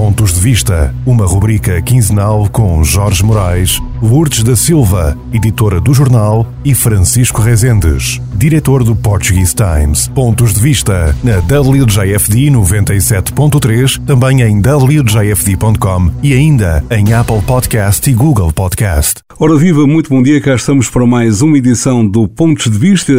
Pontos de Vista, uma rubrica quinzenal com Jorge Moraes, Lourdes da Silva, editora do jornal, e Francisco Rezendes, diretor do Portuguese Times. Pontos de Vista na WJFD 97.3, também em WJFD.com e ainda em Apple Podcast e Google Podcast. Ora viva, muito bom dia, cá estamos para mais uma edição do Pontos de Vista,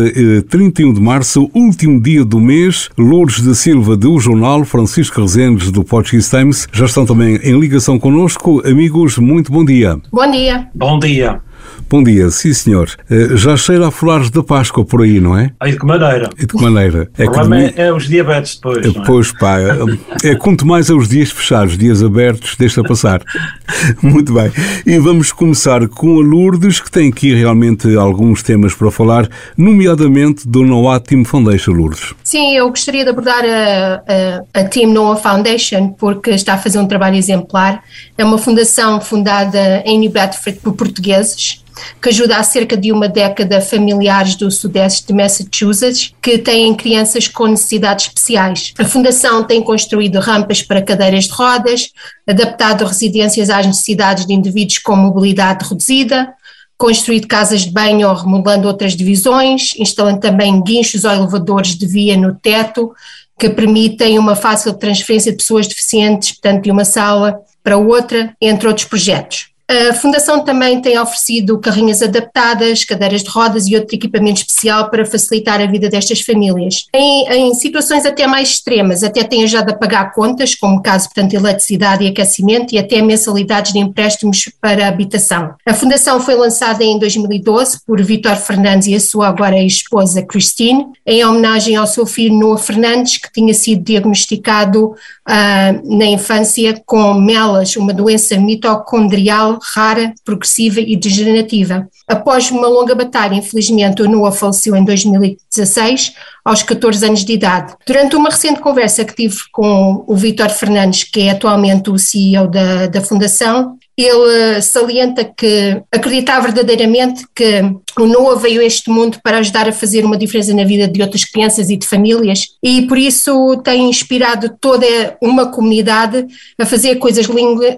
31 eh, de março, último dia do mês. Lourdes da Silva do jornal, Francisco Rezendes do Portuguese Times já estão também em ligação connosco. Amigos, muito bom dia. Bom dia. Bom dia. Bom dia, sim senhor. Eh, já cheira a folares da Páscoa por aí, não é? E de que maneira? E de que maneira? É o problema é, é, os diabetes depois, é, Pois pá, é, é quanto mais aos dias fechados, dias abertos, deixa passar. Muito bem. E vamos começar com a Lourdes, que tem aqui realmente alguns temas para falar, nomeadamente do Noah Team Foundation, Lourdes. Sim, eu gostaria de abordar a, a, a Team Noah Foundation, porque está a fazer um trabalho exemplar. É uma fundação fundada em New Bedford por portugueses, que ajuda há cerca de uma década familiares do sudeste de Massachusetts que têm crianças com necessidades especiais. A Fundação tem construído rampas para cadeiras de rodas, adaptado residências às necessidades de indivíduos com mobilidade reduzida, construído casas de banho ou remodelando outras divisões, instalando também guinchos ou elevadores de via no teto que permitem uma fácil transferência de pessoas deficientes, portanto, de uma sala para outra, entre outros projetos. A Fundação também tem oferecido carrinhas adaptadas, cadeiras de rodas e outro equipamento especial para facilitar a vida destas famílias. Em, em situações até mais extremas, até tem ajudado a pagar contas, como caso, portanto, eletricidade e aquecimento, e até mensalidades de empréstimos para habitação. A Fundação foi lançada em 2012 por Vítor Fernandes e a sua agora esposa Christine, em homenagem ao seu filho Noah Fernandes, que tinha sido diagnosticado uh, na infância com melas, uma doença mitocondrial rara, progressiva e degenerativa. Após uma longa batalha, infelizmente, o Noah faleceu em 2016, aos 14 anos de idade. Durante uma recente conversa que tive com o Vítor Fernandes, que é atualmente o CEO da, da Fundação, ele salienta que acredita verdadeiramente que o Noah veio a este mundo para ajudar a fazer uma diferença na vida de outras crianças e de famílias e por isso tem inspirado toda uma comunidade a fazer coisas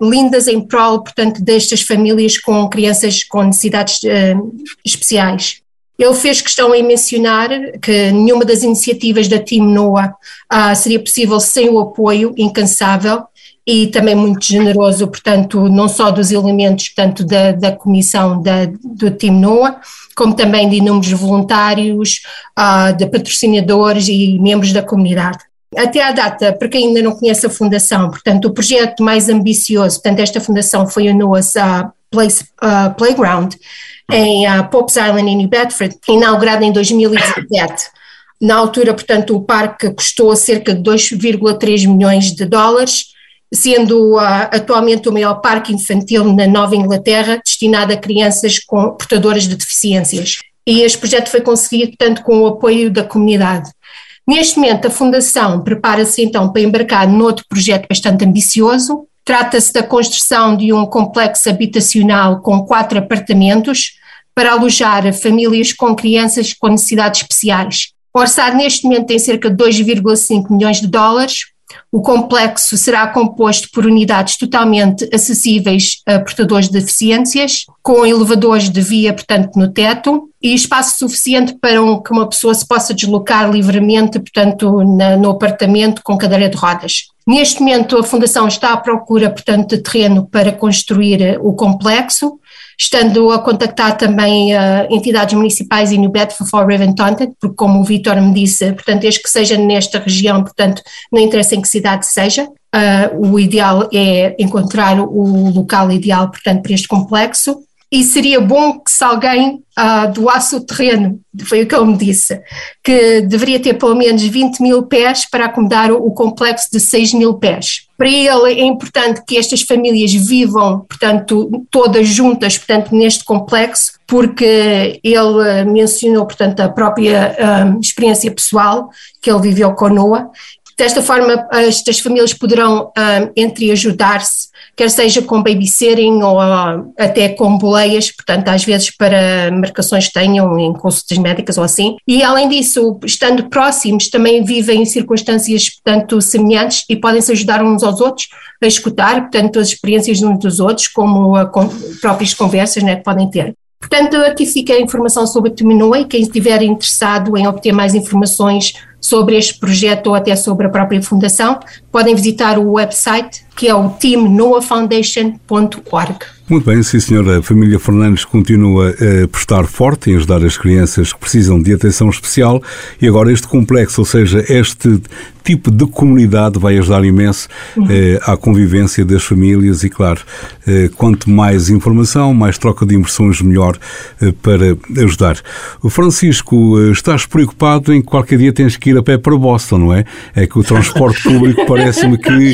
lindas em prol, portanto, destas famílias com crianças com necessidades uh, especiais. Ele fez questão em mencionar que nenhuma das iniciativas da Team NOAA uh, seria possível sem o apoio incansável e também muito generoso, portanto, não só dos elementos, portanto, da, da comissão da, do Team NOAA, como também de inúmeros voluntários, uh, de patrocinadores e membros da comunidade. Até à data, para quem ainda não conhece a Fundação, portanto, o projeto mais ambicioso, portanto, esta Fundação foi o NOAA's uh, Place, uh, Playground, em uh, Pope's Island, em New Bedford, inaugurado em 2017. Na altura, portanto, o parque custou cerca de 2,3 milhões de dólares, sendo uh, atualmente o maior parque infantil na Nova Inglaterra, destinado a crianças com, portadoras de deficiências. E este projeto foi conseguido, portanto, com o apoio da comunidade. Neste momento, a Fundação prepara-se então para embarcar noutro projeto bastante ambicioso. Trata-se da construção de um complexo habitacional com quatro apartamentos, para alojar famílias com crianças com necessidades especiais. Orçado neste momento tem cerca de 2,5 milhões de dólares. O complexo será composto por unidades totalmente acessíveis a portadores de deficiências, com elevadores de via, portanto, no teto, e espaço suficiente para um, que uma pessoa se possa deslocar livremente, portanto, na, no apartamento com cadeira de rodas. Neste momento, a Fundação está à procura, portanto, de terreno para construir o complexo estando a contactar também uh, entidades municipais em New Bedford, River e Taunton, porque como o Vitor me disse, portanto, desde que seja nesta região, portanto, não interessa em que cidade seja, uh, o ideal é encontrar o local ideal, portanto, para este complexo, e seria bom que se alguém uh, doasse o terreno, foi o que ele me disse, que deveria ter pelo menos 20 mil pés para acomodar o, o complexo de 6 mil pés. Para ele é importante que estas famílias vivam, portanto, todas juntas, portanto, neste complexo, porque ele mencionou, portanto, a própria um, experiência pessoal que ele viveu com Noah. Desta forma, estas famílias poderão um, entre ajudar-se quer seja com babysitting ou até com boleias, portanto, às vezes para marcações que tenham em consultas médicas ou assim. E além disso, estando próximos, também vivem em circunstâncias, portanto, semelhantes e podem se ajudar uns aos outros a escutar, portanto, as experiências uns dos outros, como a com, próprias conversas né, que podem ter. Portanto, aqui fica a informação sobre a Terminua e quem estiver interessado em obter mais informações sobre este projeto ou até sobre a própria fundação, podem visitar o website que é o teamnoafoundation.org. Muito bem, sim senhora. A família Fernandes continua a prestar forte em ajudar as crianças que precisam de atenção especial e agora este complexo, ou seja, este tipo de comunidade vai ajudar imenso uhum. eh, à convivência das famílias e, claro, eh, quanto mais informação, mais troca de impressões, melhor eh, para ajudar. O Francisco, eh, estás preocupado em que qualquer dia tens que ir a pé para Boston, não é? É que o transporte público parece-me que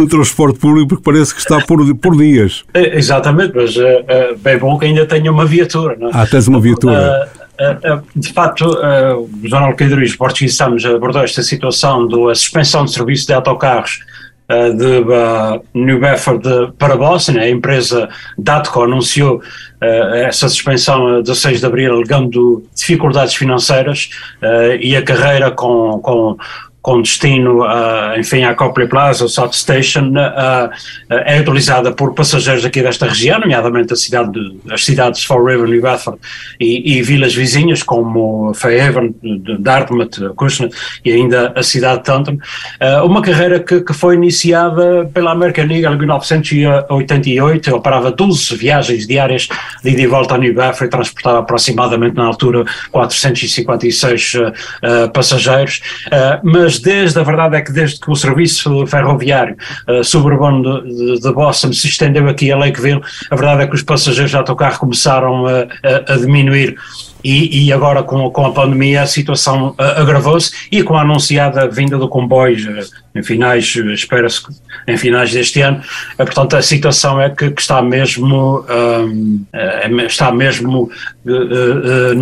o transporte público parece que está por, por dias. É, exatamente, mas é, bem bom que ainda tenha uma viatura, não é? Ah, tens uma viatura. Uh, de facto, o Jornal Cadeiros Português estamos abordou esta situação da suspensão de serviço de autocarros de New Bedford para Boston. A empresa Datco anunciou essa suspensão a 16 de abril, alegando dificuldades financeiras e a carreira com, com com destino, uh, enfim, à Copley Plaza, ou South Station, uh, é utilizada por passageiros aqui desta região, nomeadamente a cidade de, as cidades de Fall River, New Bedford e, e vilas vizinhas como Fairhaven, Dartmouth, Cushnet e ainda a cidade de Taunton. uma carreira que, que, foi iniciada pela American Eagle em 1988, operava 12 viagens diárias de ida e volta a New Bedford transportava aproximadamente na altura 456 passageiros, mas desde, a verdade é que desde que o serviço ferroviário uh, suburbano de, de, de, Boston se estendeu aqui a Lakeville, a verdade é que os passageiros de autocarro começaram a, a, a diminuir e, e, agora com, com a pandemia a situação uh, agravou-se e com a anunciada vinda do comboio uh, em finais, espera-se em finais deste ano, uh, portanto a situação é que, que está mesmo está mesmo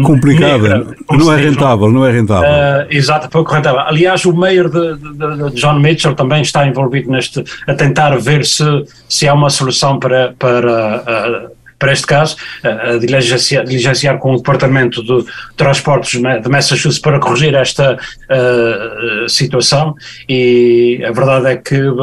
complicada, não é rentável, não é rentável. exato, pouco rentável. Aliás, o mayor de, de, de, John Mitchell também está envolvido neste, a tentar ver se, se há uma solução para, para para este caso, a diligenciar, diligenciar com o Departamento de Transportes de Massachusetts para corrigir esta uh, situação e a verdade é que uh,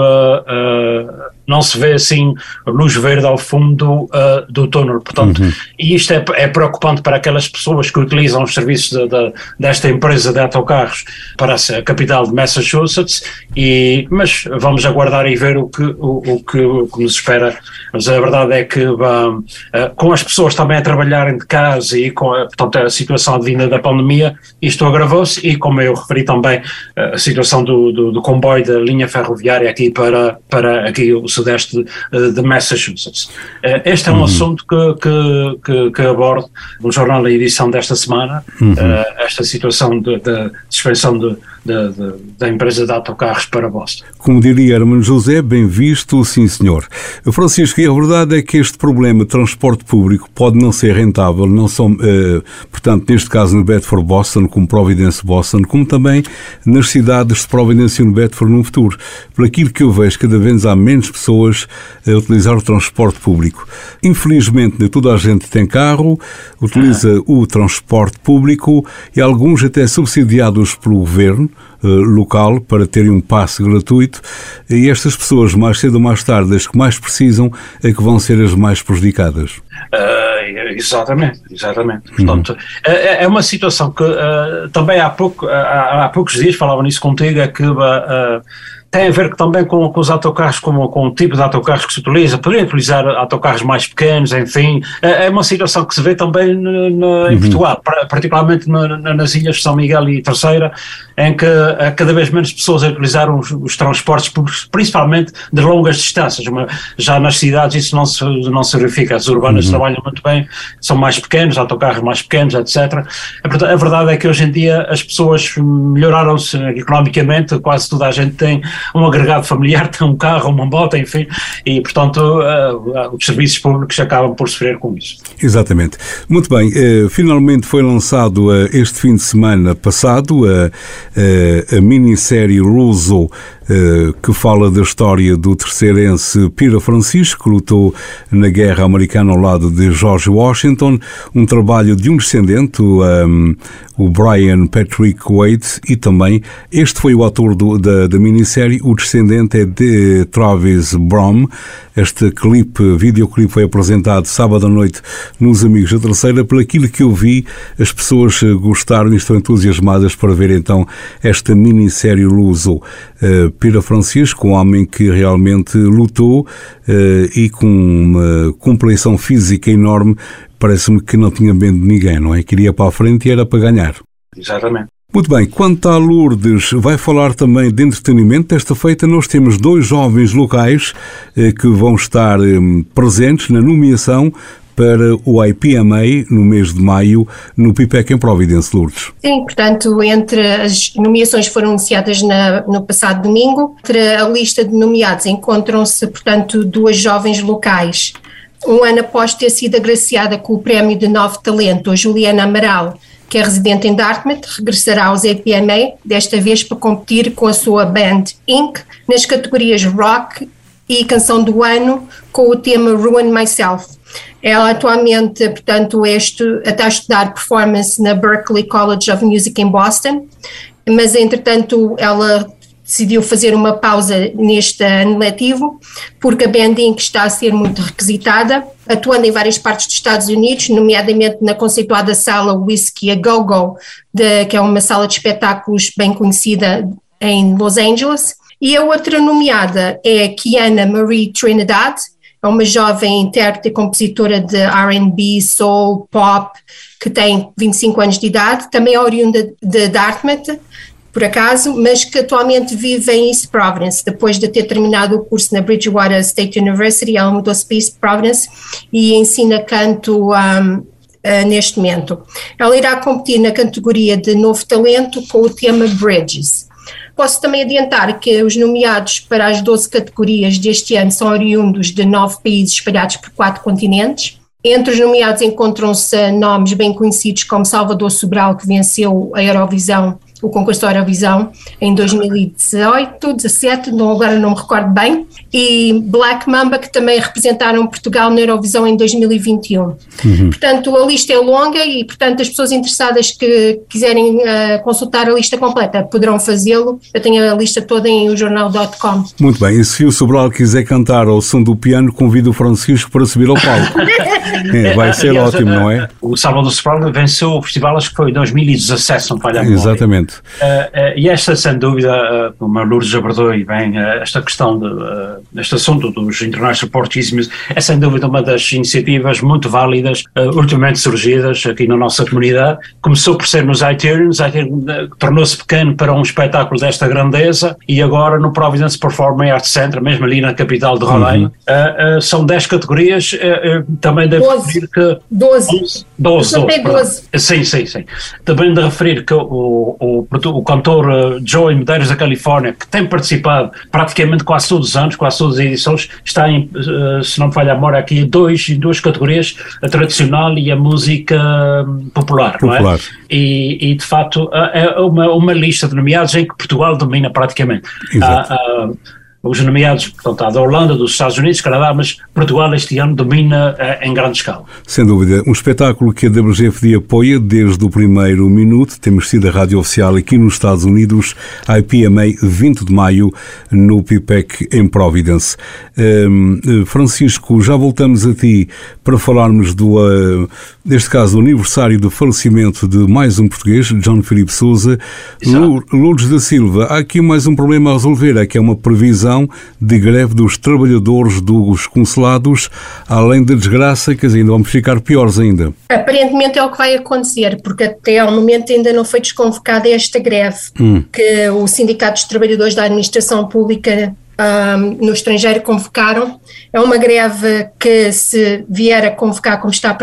não se vê assim luz verde ao fundo uh, do túnel. Portanto, uhum. e isto é, é, preocupante para aquelas pessoas que utilizam os serviços de, de, desta empresa de autocarros para a capital de Massachusetts, e, mas vamos aguardar e ver o que, o, o que, o que nos espera. Mas a verdade é que uh, com as pessoas também a trabalharem de casa e com a, portanto, a situação advinda da pandemia, isto agravou-se e como eu referi também a situação do, do, do comboio da linha ferroviária aqui para, para aqui o sudeste de, de Massachusetts. Uh, este é um uhum. assunto que, que, que, que, abordo no jornal da edição desta semana, uhum. uh, esta situação de, de suspensão de, da empresa de autocarros para Boston. Como diria Hermano José, bem visto, sim senhor. Francisco, e a verdade é que este problema de transporte público pode não ser rentável, não são, uh, portanto, neste caso no Bedford Boston, como Providence Boston, como também nas cidades de Providence e no Bedford no futuro. Por aquilo que eu vejo, cada vez há menos pessoas a utilizar o transporte público. Infelizmente, toda a gente tem carro, utiliza ah. o transporte público e alguns até subsidiados pelo governo, eh, local para terem um passe gratuito e estas pessoas, mais cedo ou mais tarde, as que mais precisam, é que vão ser as mais prejudicadas. Uh, exatamente, exatamente. Uhum. Portanto, é, é, uma situação que uh, também há, pouco, há, há, poucos dias falava nisso contigo, é que uh, tem a ver também com, com os autocarros, com, com o tipo de autocarros que se utiliza, poderiam utilizar autocarros mais pequenos, enfim, é, é uma situação que se vê também no, no, em uhum. Portugal, particularmente no, nas ilhas de São Miguel e Terceira, em que há cada vez menos pessoas a utilizar os, os transportes públicos, principalmente de longas distâncias, já nas cidades isso não se, não se verifica, as urbanas uhum. trabalham muito bem, são mais pequenos, autocarros mais pequenos, etc. A verdade é que hoje em dia as pessoas melhoraram-se economicamente, quase toda a gente tem um agregado familiar, tem um carro, uma moto, enfim, e portanto uh, os serviços públicos acabam por sofrer com isso. Exatamente. Muito bem, uh, finalmente foi lançado uh, este fim de semana passado a, minissérie Russo que fala da história do terceirense Pira Francisco, que lutou na guerra americana ao lado de George Washington, um trabalho de um descendente, um, o Brian Patrick Wade, e também este foi o ator do, da, da minissérie, o descendente é de Travis Brom. Este clipe, videoclipe foi apresentado sábado à noite nos Amigos da Terceira. Por aquilo que eu vi, as pessoas gostaram e estão entusiasmadas para ver então esta minissérie luso. Uh, Pira Francisco, um homem que realmente lutou uh, e com uma compreensão física enorme parece-me que não tinha medo de ninguém, não é? Queria para a frente e era para ganhar. Exatamente. Muito bem, quanto à Lourdes, vai falar também de entretenimento. Desta feita, nós temos dois jovens locais eh, que vão estar eh, presentes na nomeação para o IPMA no mês de maio no PIPEC em Providence, Lourdes. Sim, portanto, entre as nomeações foram anunciadas na, no passado domingo, entre a lista de nomeados encontram-se, portanto, duas jovens locais um ano após ter sido agraciada com o prémio de Novo Talento, a Juliana Amaral, que é residente em Dartmouth, regressará aos APMA, desta vez para competir com a sua band Inc. nas categorias Rock e Canção do Ano, com o tema Ruin Myself. Ela atualmente, portanto, este, está a estudar performance na Berklee College of Music em Boston, mas entretanto ela decidiu fazer uma pausa neste ano letivo, porque a Bending está a ser muito requisitada, atuando em várias partes dos Estados Unidos, nomeadamente na conceituada sala Whiskey a Go Go, de, que é uma sala de espetáculos bem conhecida em Los Angeles. E a outra nomeada é Kiana Marie Trinidad, é uma jovem intérprete e compositora de R&B, soul, pop, que tem 25 anos de idade, também é oriunda de Dartmouth, por acaso, mas que atualmente vive em East Providence. Depois de ter terminado o curso na Bridgewater State University, ela mudou-se para East Providence e ensina canto um, uh, neste momento. Ela irá competir na categoria de novo talento com o tema Bridges. Posso também adiantar que os nomeados para as 12 categorias deste ano são oriundos de nove países espalhados por quatro continentes. Entre os nomeados encontram-se nomes bem conhecidos como Salvador Sobral, que venceu a Eurovisão o concurso da Eurovisão em 2018, 17, não, agora não me recordo bem, e Black Mamba, que também representaram Portugal na Eurovisão em 2021. Uhum. Portanto, a lista é longa e, portanto, as pessoas interessadas que quiserem uh, consultar a lista completa poderão fazê-lo. Eu tenho a lista toda em o jornal.com. Muito bem, e se o Sobral quiser cantar ao som do piano, convido o Francisco para subir ao palco. É, vai ser Aliás, ótimo, não é? O Salvador Sobral venceu o festival, acho que foi em 2017, se não falha Exatamente. Uh, uh, e esta, sem dúvida, eh, uh, uma Lourdes abordou e bem esta questão, de, este assunto dos International Portuguese é sem dúvida uma das iniciativas muito válidas, ultimamente surgidas aqui na nossa comunidade. Começou por ser nos iTunes, iTunes tornou-se pequeno para um espetáculo desta grandeza e agora no Providence Performing Arts Center, mesmo ali na capital de Rodeio, uhum. são 10 categorias, também deve 12. Que 12. 12, 12, 12. Sim, sim, sim. Também de referir que o, o, o cantor eh, Joey Medeiros da Califórnia, que tem participado praticamente quase todos os anos, quase todas as edições, está em, eh, se não me falha a memória, aqui em, dois, em duas categorias, a tradicional e a música popular, popular. não é? E, e, de facto eh, é uma, uma lista de nomeados em que Portugal domina praticamente. Exato. Ah, ah, os nomeados, portanto, da Holanda, dos Estados Unidos, Canadá, mas Portugal este ano domina uh, em grande escala. Sem dúvida. Um espetáculo que a WGFD apoia desde o primeiro minuto. Temos sido a rádio oficial aqui nos Estados Unidos, a IPMA, 20 de maio, no PIPEC em Providence. Uh, Francisco, já voltamos a ti para falarmos do, uh, neste caso, do aniversário do falecimento de mais um português, John Filipe Souza. Lourdes da Silva, há aqui mais um problema a resolver, é que é uma previsão de greve dos trabalhadores dos consulados, além da desgraça que ainda vamos ficar piores ainda. Aparentemente é o que vai acontecer, porque até ao momento ainda não foi desconvocada esta greve hum. que o Sindicato dos Trabalhadores da Administração Pública um, no estrangeiro convocaram. É uma greve que, se vier a convocar como está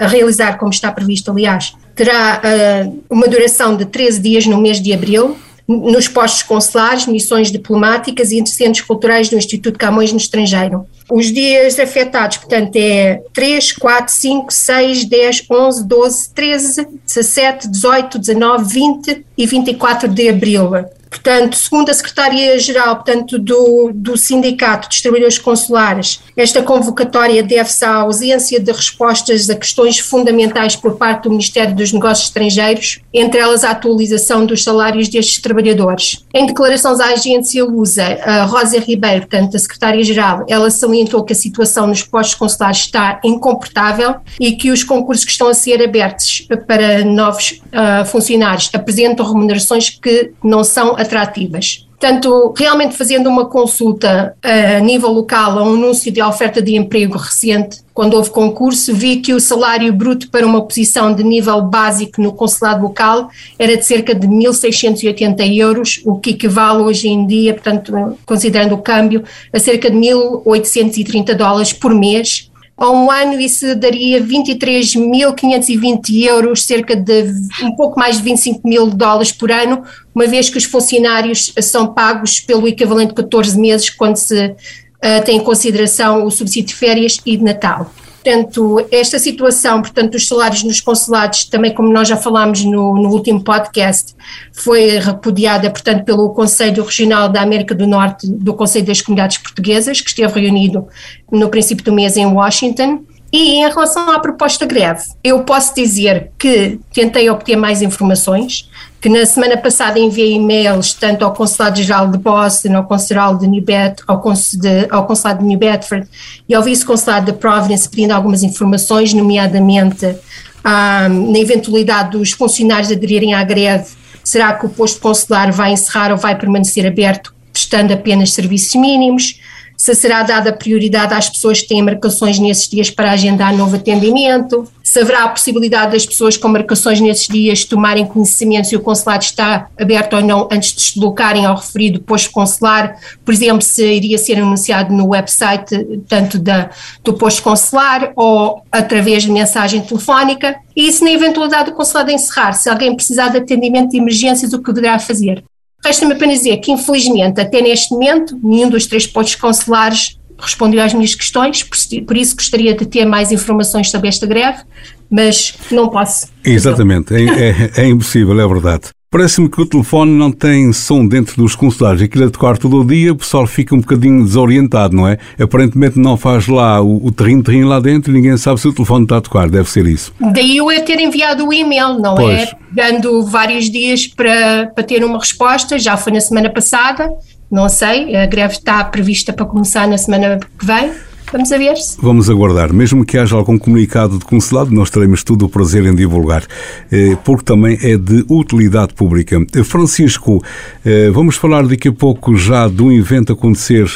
a realizar como está previsto, aliás, terá uh, uma duração de 13 dias no mês de abril nos postos consulares, missões diplomáticas e centros culturais do Instituto Camões no estrangeiro. Os dias afetados, portanto, é 3, 4, 5, 6, 10, 11, 12, 13, 17, 18, 19, 20 e 24 de abril. Portanto, segundo a Secretaria-Geral portanto, do, do Sindicato dos Trabalhadores Consulares, esta convocatória deve-se à ausência de respostas a questões fundamentais por parte do Ministério dos Negócios Estrangeiros, entre elas a atualização dos salários destes trabalhadores. Em declarações à agência Lusa, a Rosa Ribeiro, portanto, a Secretária-Geral, ela salientou que a situação nos postos consulares está incomportável e que os concursos que estão a ser abertos para novos uh, funcionários apresentam remunerações que não são atrativas. Portanto, realmente fazendo uma consulta a nível local a um anúncio de oferta de emprego recente, quando houve concurso, vi que o salário bruto para uma posição de nível básico no consulado local era de cerca de 1.680 euros, o que equivale hoje em dia, portanto, considerando o câmbio, a cerca de 1.830 dólares por mês, a um ano isso daria 23.520 euros, cerca de um pouco mais de 25 mil dólares por ano, uma vez que os funcionários são pagos pelo equivalente de 14 meses quando se uh, tem em consideração o subsídio de férias e de Natal. Portanto, esta situação, portanto, dos salários nos consulados, também como nós já falámos no, no, último podcast, foi repudiada, portanto, pelo Conselho Regional da América do Norte, do Conselho das Comunidades Portuguesas, que esteve reunido no princípio do mês em Washington. E em relação à proposta greve, eu posso dizer que tentei obter mais informações, que na semana passada enviei e-mails tanto ao Consulado-Geral de Boston, ao Consulado de New, Bet, ao, Consulado de New Bedford e ao Vice-Consulado de Providence pedindo algumas informações, nomeadamente ah, na eventualidade dos funcionários aderirem à greve, será que o posto consular vai encerrar ou vai permanecer aberto, prestando apenas serviços mínimos? Se será dada prioridade às pessoas que têm marcações nesses dias para agendar novo atendimento, se haverá a possibilidade das pessoas com marcações nesses dias tomarem conhecimento se o consulado está aberto ou não antes de se deslocarem ao referido posto consular, por exemplo, se iria ser anunciado no website tanto da, do posto consular ou através de mensagem telefónica, e se na eventualidade do consulado encerrar, se alguém precisar de atendimento de emergências, o que deverá fazer? Resta-me apenas dizer que, infelizmente, até neste momento, nenhum dos três postos consulares respondeu às minhas questões, por isso gostaria de ter mais informações sobre esta greve, mas não posso. Exatamente, é, é, é impossível, é verdade. Parece-me que o telefone não tem som dentro dos consulados. Aquilo a tocar todo o dia, o pessoal fica um bocadinho desorientado, não é? Aparentemente não faz lá o terrinho-terrinho lá dentro e ninguém sabe se o telefone está a tocar. Deve ser isso. Daí eu é ter enviado o e-mail, não é? pois. é? Dando vários dias para, para ter uma resposta. Já foi na semana passada, não sei. A greve está prevista para começar na semana que vem. Vamos a ver -se. Vamos aguardar. Mesmo que haja algum comunicado de consulado, nós teremos todo o prazer em divulgar, eh, porque também é de utilidade pública. Eh, Francisco, eh, vamos falar daqui a pouco já de um evento acontecer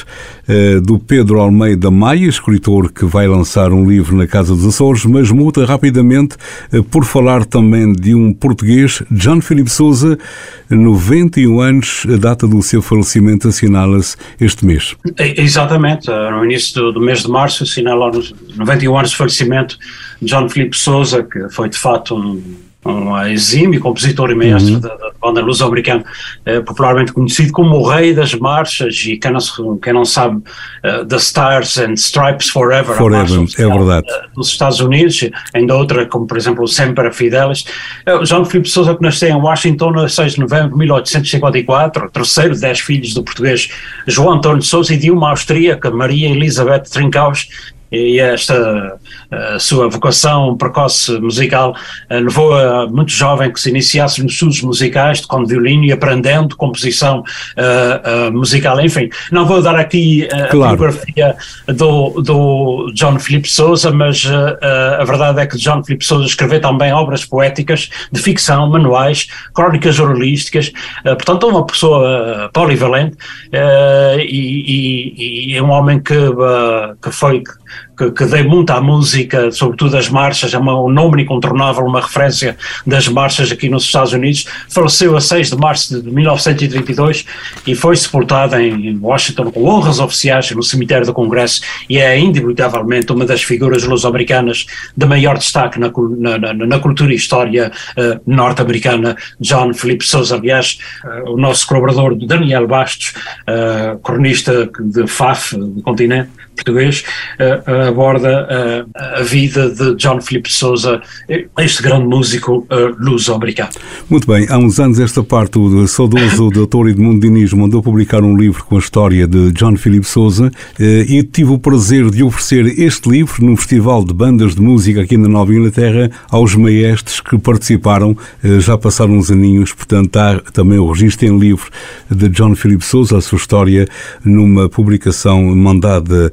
do Pedro Almeida Maia, escritor que vai lançar um livro na Casa dos Açores, mas muda rapidamente por falar também de um português, John Filipe Souza, 91 anos, a data do seu falecimento assinala-se este mês. Exatamente, no início do mês de de março assinala os 91 anos de falecimento de John Filipe Souza, que foi de facto um, um exímio compositor e maestro uhum. da, da, banda luso-americana, eh, popularmente conhecido como o rei das marchas e quem não, quem não sabe, uh, The Stars and Stripes Forever, Forever é verdade. Uh, dos Estados Unidos, ainda outra como por exemplo o Sempre Fidelis. Uh, João Filipe Souza que nasceu em Washington a 6 de novembro de 1854, terceiro de dez filhos do português João Antônio Souza e de uma austríaca, Maria Elizabeth Trincaus, e esta sua vocação precoce musical levou a muito jovem que se iniciasse nos estudos musicais, tocando violino e aprendendo composição uh, uh, musical. Enfim, não vou dar aqui uh, claro. a biografia do, do John Philip Souza, mas a verdade é que John Philip Souza escreveu também obras poéticas de ficção, manuais, crónicas jornalísticas, portanto, uma pessoa polivalente e, e, e, é um homem que, que foi que, que dei muito à música, sobretudo as marchas, é um nome incontornável, uma referência das marchas aqui nos Estados Unidos. Faleceu a 6 de março de 1932 e foi sepultado em Washington com honras oficiais no cemitério do Congresso e é indubitavelmente uma das figuras luso-americanas de maior destaque na, na, na cultura e história uh, norte-americana. John Felipe Souza, aliás, uh, o nosso colaborador Daniel Bastos, uh, cronista de FAF, do continente português, aborda a vida de John Philip Sousa, este grande músico luso-americano. Muito bem, há uns anos esta parte, o saudoso Dr. Edmundo Diniz mandou publicar um livro com a história de John Philip Sousa e tive o prazer de oferecer este livro num festival de bandas de música aqui na Nova Inglaterra aos maestros que participaram, já passaram uns aninhos, portanto há também o registro em livro de John Philip Sousa, a sua história numa publicação mandada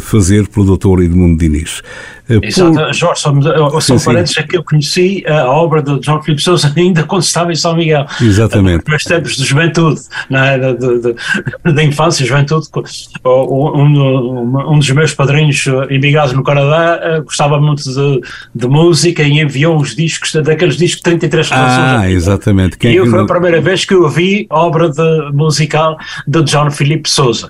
fazer pelo Dr. Edmundo Diniz. Uh, Exato, por... Jorge, só, só parênteses, é que eu conheci a obra de John Philip Sousa ainda quando estava em São Miguel. Exatamente. Nos tempos de juventude, é? de, de, de, infância, juventude. Um, um, dos meus padrinhos emigrados no Canadá gostava muito de, de, música e enviou uns discos, daqueles discos de 33 canções. Ah, exatamente. Quem e eu, foi a primeira vez que eu vi obra de, musical de John Philip Sousa.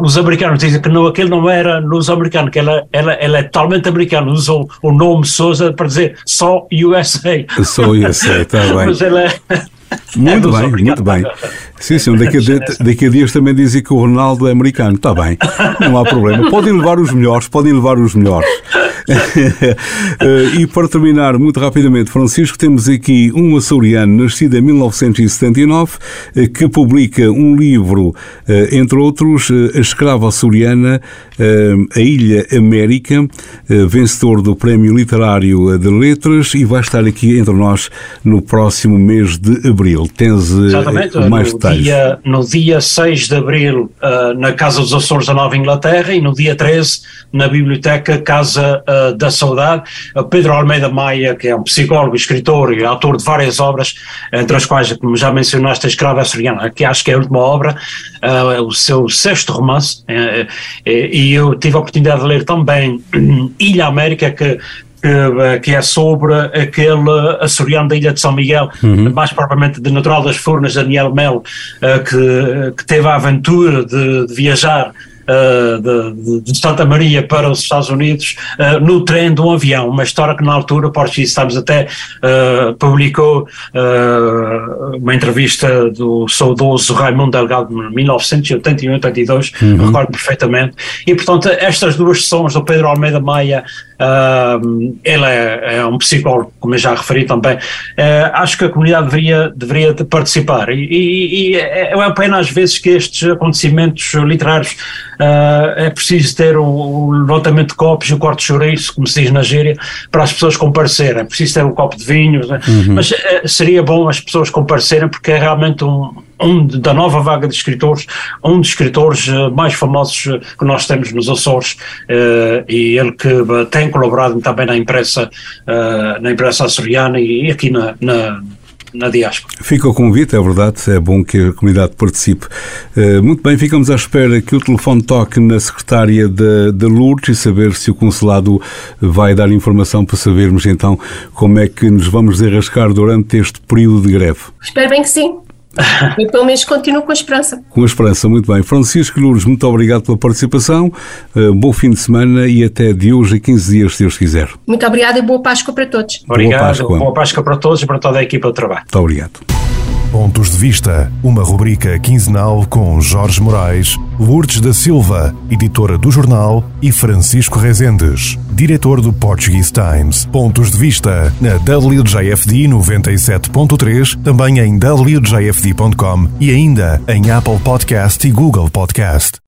Os americanos dizem que não, aquele não era luso-americano, que ela, ela, ela é totalmente americana, usou o nome Sousa para dizer só USA. Só USA, está bem. Mas ela é. Muito é bem, muito bem. Sim, sim, daqui a, daqui a dias também dizem que o Ronaldo é americano. Está bem, não há problema. Podem levar os melhores, podem levar os melhores. e para terminar, muito rapidamente, Francisco, temos aqui um açoriano nascido em 1979 eh, que publica um livro, eh, entre outros, eh, A Escrava Açoriana, A Ilha América, vencedor do Prémio Literário de Letras e vai estar aqui entre nós no próximo mês de abril. Tens Exatamente. mais no detalhes? Dia, no dia 6 de abril, na Casa dos Açores da Nova Inglaterra e no dia 13 na Biblioteca Casa uh, da Saudade. Uh, Pedro Almeida Maia, que é um psicólogo, escritor e autor de várias obras, entre as quais, como já mencionaste, A Escrava Açoriana, que acho que é a última obra, uh, o seu sexto romance, e eu tive a oportunidade de ler também Ilha América, que que, é sobre aquele açoriano da Ilha de São Miguel, uhum. mais propriamente de Natural das Furnas, Daniel Melo, que, que teve a aventura de, de viajar uh, de, de, Santa Maria para os Estados Unidos uh, no trem de um avião, uma história que na altura o Portuguese Times até uh, publicou uma entrevista do saudoso Raimundo Delgado em 1981-82, uhum. recordo perfeitamente, e portanto estas duas sessões do Pedro Almeida Maia Uh, ele é, é, um psicólogo, como eu já referi também. Uh, acho que a comunidade deveria, deveria participar. E, e, e é, é uma pena, às vezes, que estes acontecimentos literários uh, é preciso ter o, o levantamento de copos e o corte de chouriço, como se diz na gíria, para as pessoas comparecerem. É preciso ter um copo de vinho, né? uhum. mas uh, seria bom as pessoas comparecerem, porque é realmente um um da nova vaga de escritores, um dos escritores eh, mais famosos eh, que nós temos nos Açores uh, e ele que tem colaborado também na imprensa, uh, na imprensa açoriana e aqui na, na na diáspora. Fica o convite, é verdade, é bom que a comunidade participe. muito bem, ficamos à espera que o telefone toque na secretária da Lourdes e saber se o consulado vai dar informação para sabermos então como é que nos vamos derrascar durante este período de greve. Espero bem que sim. Eu pelo menos continuo com a esperança. Com a esperança, muito bem. Francisco Lourdes, muito obrigado pela participação. Uh, bom fim de semana e até de hoje a 15 dias, se Deus quiser. Muito obrigada e boa Páscoa para todos. Obrigado, boa Páscoa, boa Páscoa para todos e para toda a equipa de trabalho. Muito obrigado. Pontos de Vista, uma rubrica quinzenal com Jorge Moraes, Lourdes da Silva, editora do jornal, e Francisco Rezendes, diretor do Portuguese Times. Pontos de Vista na WJFD 97.3, também em WJFD.com e ainda em Apple Podcast e Google Podcast.